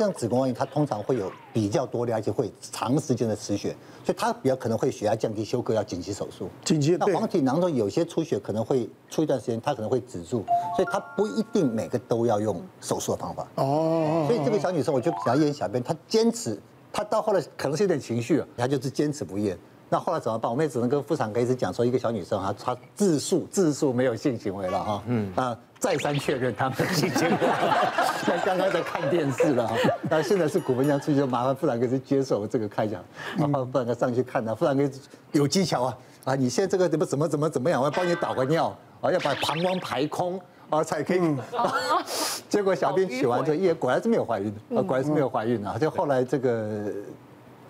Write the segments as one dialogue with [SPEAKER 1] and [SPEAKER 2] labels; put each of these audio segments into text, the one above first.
[SPEAKER 1] 像子宫外孕，它通常会有比较多的，而且会长时间的失血，所以它比较可能会血压降低，休克要紧急手术。
[SPEAKER 2] 紧急。
[SPEAKER 1] 那黄体囊中有些出血可能会出一段时间，它可能会止住，所以它不一定每个都要用手术的方法。哦。所以这个小女生，我就比较验小便，她坚持，她到后来可能是有点情绪，她就是坚持不验。那后来怎么办？我们也只能跟妇产科医师讲说，一个小女生哈，她自述自述没有性行为了哈，嗯。啊，再三确认她没有性行为，那刚刚在看电视了哈，那现在是骨盆腔出血，就麻烦妇产科医师接受这个开讲，然后妇产科上去看她，妇产科有技巧啊，啊，你现在这个怎么怎么怎么怎么样，我要帮你导个尿，啊，要把膀胱排空啊才可以，结果小便取完之后，也果然是没有怀孕的，啊，果然是没有怀孕啊，就后来这个。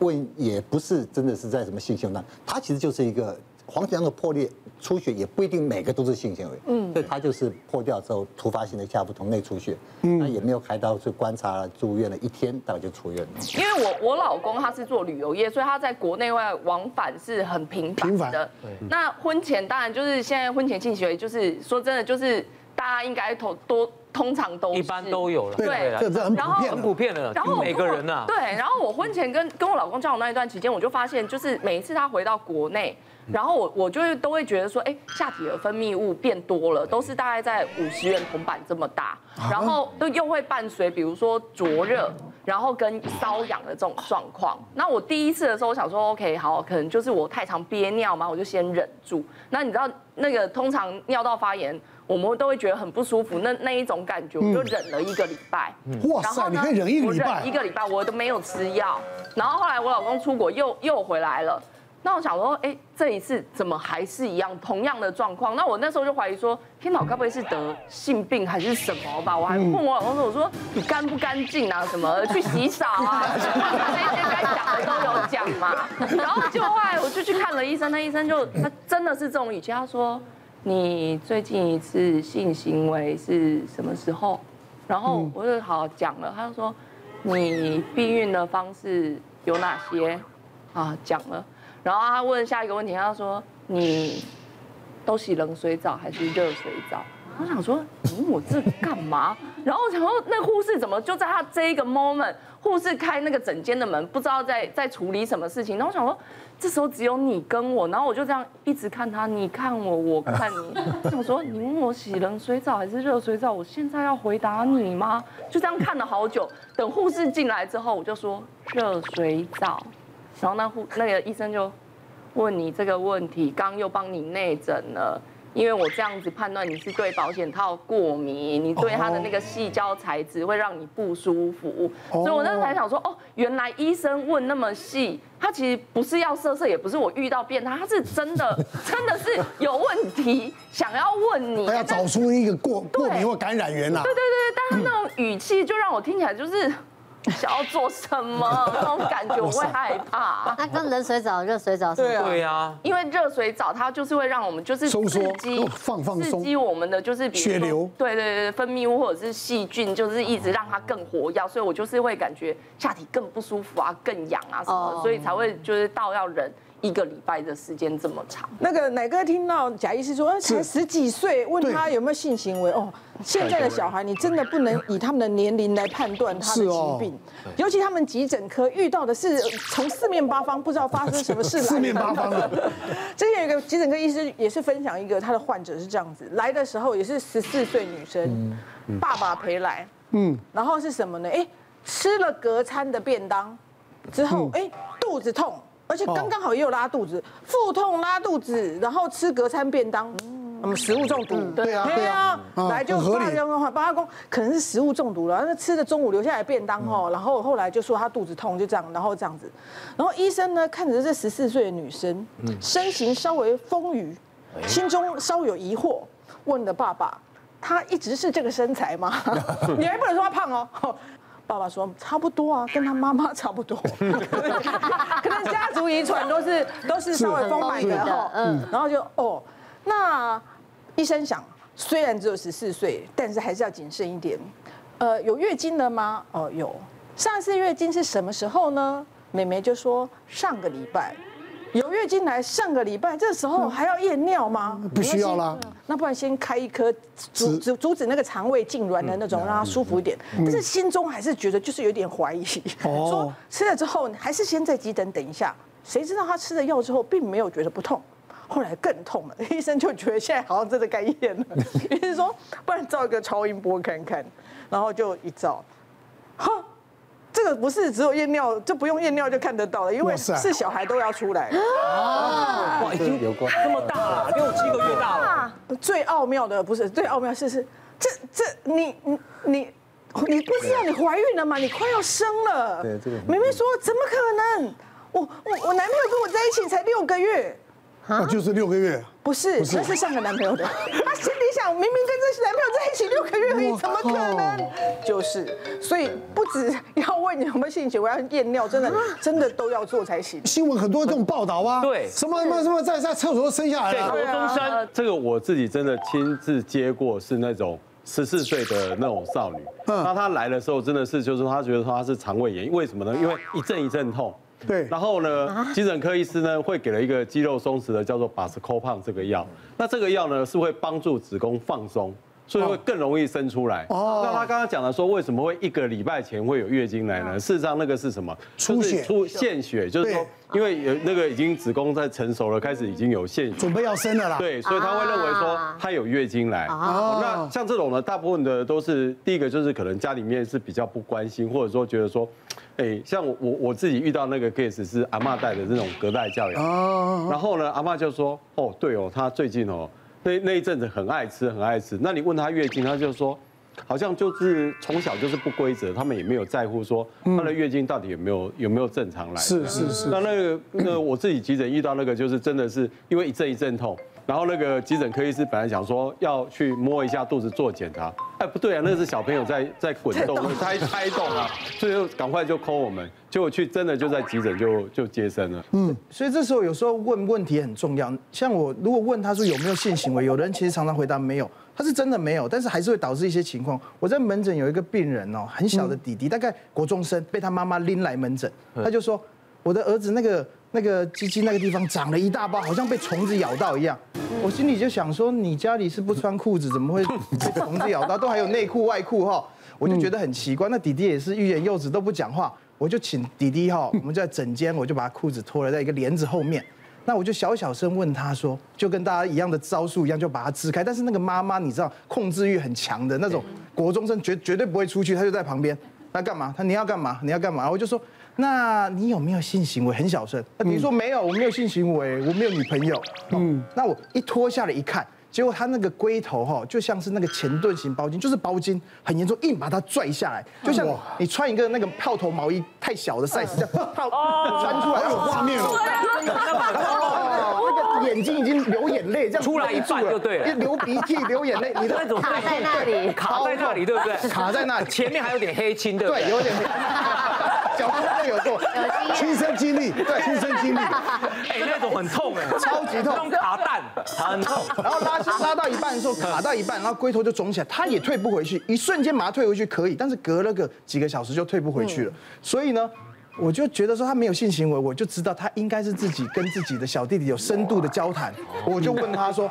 [SPEAKER 1] 问也不是真的是在什么性行为，它其实就是一个黄体囊的破裂出血，也不一定每个都是性行为，嗯，所以它就是破掉之后突发性的下腹痛内出血，嗯，那也没有开刀，就观察了住院了一天，大概就出院了。
[SPEAKER 3] 因为我我老公他是做旅游业，所以他在国内外往返是很频繁的。对，那婚前当然就是现在婚前性行为，就是说真的就是大家应该都多。通常都
[SPEAKER 4] 一般都有了，
[SPEAKER 3] 对，
[SPEAKER 2] 然后
[SPEAKER 4] 很普遍的，然后每个人呐，
[SPEAKER 3] 对，然后我婚前跟跟我老公交往那一段期间，我就发现，就是每一次他回到国内，然后我我就会都会觉得说，哎，下体的分泌物变多了，都是大概在五十元铜板这么大，然后都又会伴随比如说灼热，然后跟瘙痒的这种状况。那我第一次的时候，我想说，OK，好，可能就是我太常憋尿嘛，我就先忍住。那你知道那个通常尿道发炎。我们都会觉得很不舒服，那那一种感觉，我就忍了一个礼拜。
[SPEAKER 2] 哇塞，你可以忍一个礼拜？
[SPEAKER 3] 我忍一个礼拜，我都没有吃药。然后后来我老公出国又又回来了，那我想说，哎，这一次怎么还是一样同样的状况？那我那时候就怀疑说，天哪，该不会是得性病还是什么吧？我还问我老公说，我说你干不干净啊？什么去洗澡啊？那些该讲的都有讲嘛。然后就后来我就去看了医生，那医生就他真的是这种语气，他说。你最近一次性行为是什么时候？然后我就好好讲了，他就说你避孕的方式有哪些？啊，讲了。然后他问下一个问题，他说你都洗冷水澡还是热水澡？我想说你问我这干嘛？然后我想说那护士怎么就在他这一个 moment，护士开那个整间的门，不知道在在处理什么事情。然后我想说。这时候只有你跟我，然后我就这样一直看他，你看我，我看你。我 想说，你问我洗冷水澡还是热水澡，我现在要回答你吗？就这样看了好久，等护士进来之后，我就说热水澡。然后那护那个医生就问你这个问题，刚又帮你内诊了。因为我这样子判断你是对保险套过敏，你对它的那个细胶材质会让你不舒服，所以我那时候才想说，哦，原来医生问那么细，他其实不是要色色，也不是我遇到变态，他是真的 真的是有问题想要问你，
[SPEAKER 2] 他要找出一个过过敏或感染源啊。
[SPEAKER 3] 对对对对，但他那种语气就让我听起来就是。想要做什么 那种感觉，我会害怕。
[SPEAKER 5] 那跟冷水澡、热水澡是？
[SPEAKER 4] 对啊，
[SPEAKER 3] 因为热水澡它就是会让我们就是刺激
[SPEAKER 2] 放放松，
[SPEAKER 3] 刺激我们的就是比如
[SPEAKER 2] 血流，
[SPEAKER 3] 对对对，分泌物或者是细菌，就是一直让它更活跃，所以我就是会感觉下体更不舒服啊，更痒啊什么，所以才会就是到要忍。一个礼拜的时间这么长，
[SPEAKER 6] 那个奶哥听到贾医师说，才十几岁，问他有没有性行为。哦。现在的小孩，你真的不能以他们的年龄来判断他的疾病，尤其他们急诊科遇到的是从四面八方不知道发生什么事来。
[SPEAKER 2] 四面八方的。
[SPEAKER 6] 之 前有一个急诊科医师也是分享一个他的患者是这样子，来的时候也是十四岁女生，爸爸陪来，嗯，然后是什么呢？哎，吃了隔餐的便当之后，哎，肚子痛。而且刚刚好也有拉肚子，腹痛拉肚子，然后吃隔餐便当，嗯，食物中毒，
[SPEAKER 2] 对啊，对啊，
[SPEAKER 6] 来就八公八公，可能是食物中毒了，那吃的中午留下来便当哦，然后后来就说他肚子痛，就这样，然后这样子，然后医生呢看着这十四岁的女生，身形稍微丰腴，心中稍有疑惑，问了爸爸，她一直是这个身材吗？你还不能说她胖哦。爸爸说差不多啊，跟他妈妈差不多，可能家族遗传都是都是稍微丰满的哈，嗯，然后就哦，那医生想，虽然只有十四岁，但是还是要谨慎一点。呃，有月经了吗？哦、呃，有。上次月经是什么时候呢？妹妹就说上个礼拜。有月经来，上个礼拜这时候还要验尿吗？
[SPEAKER 2] 不需要啦。
[SPEAKER 6] 那不然先开一颗阻阻阻止那个肠胃痉挛的那种，让他舒服一点。但是心中还是觉得就是有点怀疑，说吃了之后还是先在急诊等一下。谁知道他吃了药之后并没有觉得不痛，后来更痛了。医生就觉得现在好像真的该验了，医生说不然照一个超音波看看，然后就一照，哈。这个不是只有验尿，就不用验尿就看得到了，因为是小孩都要出来。
[SPEAKER 4] 哇，已经有过这么大了，六七个月大了。
[SPEAKER 6] 最奥妙的不是最奥妙是是这这你你你你不知道你怀孕了吗？你快要生了。对这个。明明说怎么可能？我我我男朋友跟我在一起才六个月。
[SPEAKER 2] 啊，就是六个月，
[SPEAKER 6] 不是，那是上个男朋友的。想，明明跟这男朋友在一起六个月而已，怎么可能？就是，所以不止要问你有没有性行为，我要验尿，真的真的都要做才行。
[SPEAKER 2] 新闻很多这种报道啊，
[SPEAKER 4] 对，
[SPEAKER 2] 什么什么什么在在厕所生下来了。
[SPEAKER 4] 国中生，
[SPEAKER 7] 这个我自己真的亲自接过，是那种十四岁的那种少女。那她来的时候真的是，就是她觉得说她是肠胃炎，为什么呢？因为一阵一阵痛。
[SPEAKER 2] 对，
[SPEAKER 7] 然后呢，急诊科医师呢会给了一个肌肉松弛的，叫做巴斯科胖这个药。那这个药呢是会帮助子宫放松，所以会更容易生出来。哦。那他刚刚讲的说，为什么会一个礼拜前会有月经来呢？事实上那个是什么？
[SPEAKER 2] 出血。
[SPEAKER 7] 出献血，就是说，因为有那个已经子宫在成熟了，开始已经有献血，
[SPEAKER 2] 准备要生了啦。
[SPEAKER 7] 对，所以他会认为说他有月经来。哦。那像这种呢，大部分的都是第一个就是可能家里面是比较不关心，或者说觉得说。哎，像我我我自己遇到那个 case 是阿嬷带的这种隔代教养，然后呢，阿嬷就说，哦，对哦，她最近哦，那那一阵子很爱吃，很爱吃。那你问她月经，她就说，好像就是从小就是不规则，他们也没有在乎说她的月经到底有没有有没有正常来。
[SPEAKER 2] 是是是。
[SPEAKER 7] 那那个那我自己急诊遇到那个就是真的是因为一阵一阵痛。然后那个急诊科医师本来想说要去摸一下肚子做检查，哎，不对啊，那个是小朋友在在滚动，胎胎动啊，所以就赶快就 call 我们，结果去真的就在急诊就就接生了。
[SPEAKER 8] 嗯，所以这时候有时候问问题很重要。像我如果问他说有没有性行为，有的人其实常常回答没有，他是真的没有，但是还是会导致一些情况。我在门诊有一个病人哦，很小的弟弟，大概国中生，被他妈妈拎来门诊，他就说我的儿子那个。那个鸡鸡那个地方长了一大包，好像被虫子咬到一样。我心里就想说，你家里是不穿裤子，怎么会 被虫子咬到？都还有内裤外裤哈，我就觉得很奇怪。那弟弟也是欲言又止，都不讲话。我就请弟弟哈，我们就在整间，我就把他裤子脱了，在一个帘子后面。那我就小小声问他说，就跟大家一样的招数一样，就把他支开。但是那个妈妈你知道，控制欲很强的那种国中生，绝绝对不会出去，他就在旁边。那干嘛？他你要干嘛？你要干嘛？我就说。那你有没有性行为？很小声。那你说没有，我没有性行为，我没有女朋友。嗯，那我一脱下来一看，结果他那个龟头哈，就像是那个前盾型包巾，就是包巾很严重，硬把它拽下来，就像你穿一个那个泡头毛衣太小的 size 这样，泡穿出来有画面了。那个眼睛已经流眼泪，这样
[SPEAKER 4] 出来一半就对了，
[SPEAKER 8] 流鼻涕流眼泪，你的
[SPEAKER 5] 卡在那里，
[SPEAKER 4] 卡在那里，对不对？
[SPEAKER 8] 卡在那里，
[SPEAKER 4] 前面还有点黑青，对不对？
[SPEAKER 8] 对，有点黑。小朋友有做亲身经历，对，亲身经历，
[SPEAKER 4] 哎，那种很痛哎，
[SPEAKER 8] 超级痛，
[SPEAKER 4] 卡蛋，很痛。
[SPEAKER 8] 然后拉拉到一半的时候，卡到一半，然后龟头就肿起来，他也退不回去，一瞬间把它退回去可以，但是隔了个几个小时就退不回去了。所以呢，我就觉得说他没有性行为，我就知道他应该是自己跟自己的小弟弟有深度的交谈。我就问他说。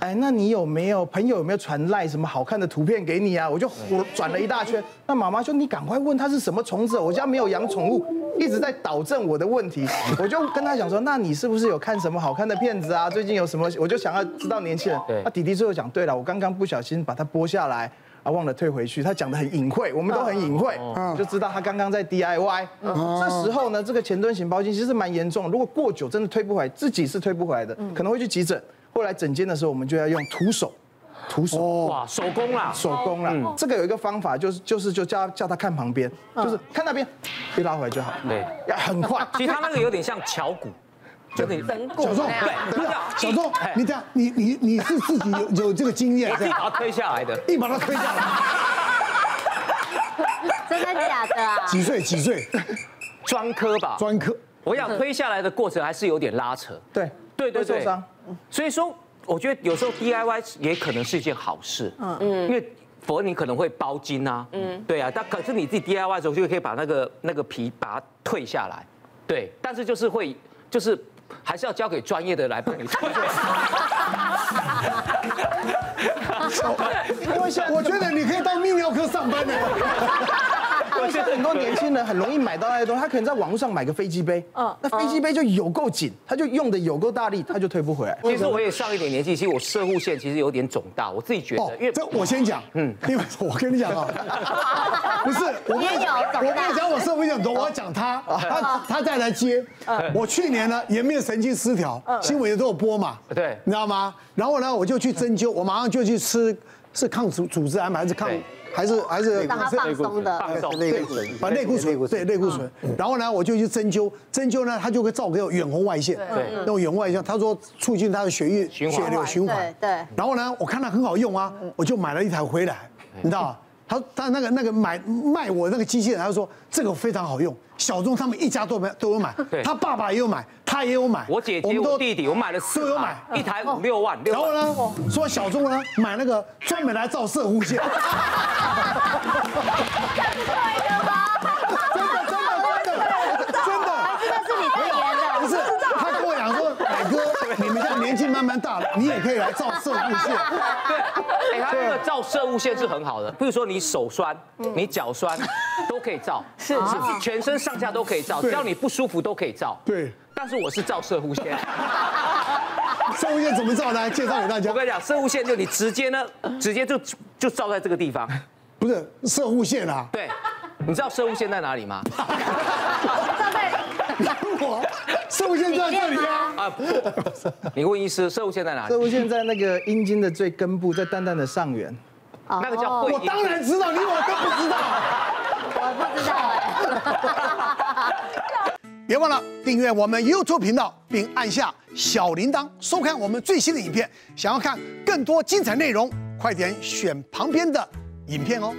[SPEAKER 8] 哎，那你有没有朋友有没有传赖什么好看的图片给你啊？我就我转了一大圈。那妈妈说你赶快问他是什么虫子，我家没有养宠物，一直在导正我的问题。我就跟他讲说，那你是不是有看什么好看的片子啊？最近有什么？我就想要知道年轻人。那弟弟最后讲，对了，我刚刚不小心把它剥下来啊，忘了退回去。他讲的很隐晦，我们都很隐晦，就知道他刚刚在 DIY。这时候呢，这个前端型包茎其实蛮严重，如果过久真的退不回来，自己是退不回来的，可能会去急诊。后来整间的时候，我们就要用徒手，徒手
[SPEAKER 4] 哇，手工啦，
[SPEAKER 8] 手工啦。嗯，这个有一个方法，就是就是就叫叫他看旁边，就是看那边，一拉回来就好。对，要很快。
[SPEAKER 4] 其实他那个有点像巧骨，
[SPEAKER 5] 就你整骨。
[SPEAKER 2] 小钟，对，小钟，你这样，你你你是自己有有这个经验，
[SPEAKER 4] 自己把它推下来的，
[SPEAKER 2] 一把它推下来。
[SPEAKER 5] 真的假的啊？
[SPEAKER 2] 几岁？几岁？
[SPEAKER 4] 专科吧。
[SPEAKER 2] 专科。
[SPEAKER 4] 我想推下来的过程还是有点拉扯。
[SPEAKER 8] 对。
[SPEAKER 4] 对对对，
[SPEAKER 8] 受伤。
[SPEAKER 4] 所以说，我觉得有时候 DIY 也可能是一件好事。嗯嗯，因为否则你可能会包金啊。嗯，对啊，但可是你自己 DIY 的时候就可以把那个那个皮把它退下来。对，但是就是会就是还是要交给专业的来帮你。
[SPEAKER 2] 我觉得你可以到泌尿科上班的。
[SPEAKER 8] 我觉得很多年轻人很容易买到那些东西，他可能在网络上买个飞机杯，嗯，那飞机杯就有够紧，他就用的有够大力，他就推不回来。
[SPEAKER 4] 其实我也上一点年纪，其实我射护腺其实有点肿大，我自己觉得，因为
[SPEAKER 2] 这我先讲，嗯，因为我跟你讲啊，不是，我跟你讲，我跟你讲，我射护腺肿，我要讲他，他他再来接。我去年呢，颜面神经失调，新闻都有播嘛，
[SPEAKER 4] 对，
[SPEAKER 2] 你知道吗？然后呢，我就去针灸，我马上就去吃，是抗组组织癌吗？还是抗？还是还是
[SPEAKER 5] 让他放松的，
[SPEAKER 1] 类固醇，
[SPEAKER 2] 把类固醇，对类固醇。然后呢，我就去针灸，针灸呢，他就会照给我远红外线，对，那种远红外线，他说促进他的血液血流循环，
[SPEAKER 5] 对。
[SPEAKER 2] 然后呢，我看他很好用啊，我就买了一台回来，你知道吗？他他那个那个买卖我那个机器人，他说这个非常好用，小钟他们一家都买都有买，他爸爸也有买，他也有买，
[SPEAKER 4] 我姐姐我弟弟我买了四有买，一台五六万，
[SPEAKER 2] 然后呢，说小钟呢买那个专门来照 摄护腺。年纪慢慢大了，你也可以来照摄护腺。
[SPEAKER 4] 对，哎，他那个照摄护腺是很好的。比如说你手酸、你脚酸，都可以照。是是，全身上下都可以照，只要你不舒服都可以照。
[SPEAKER 2] 对。
[SPEAKER 4] 但是我是照摄护腺。
[SPEAKER 2] 摄护腺怎么照呢？介绍给大家。
[SPEAKER 4] 我跟你讲，摄护腺就你直接呢，直接就就照在这个地方。
[SPEAKER 2] 不是摄护腺啊。
[SPEAKER 4] 对。你知道摄护腺在哪里吗？
[SPEAKER 5] 照在。
[SPEAKER 2] 我。摄护腺在这里啊！啊，
[SPEAKER 4] 你问医师，摄护腺在哪里？
[SPEAKER 8] 摄护腺在那个阴茎的最根部，在蛋蛋的上缘。
[SPEAKER 4] 那个叫会阴。
[SPEAKER 2] 我当然知道，你我都不知道。
[SPEAKER 5] 我不知道哎。
[SPEAKER 2] 别忘了订阅我们 YouTube 频道，并按下小铃铛，收看我们最新的影片。想要看更多精彩内容，快点选旁边的影片哦。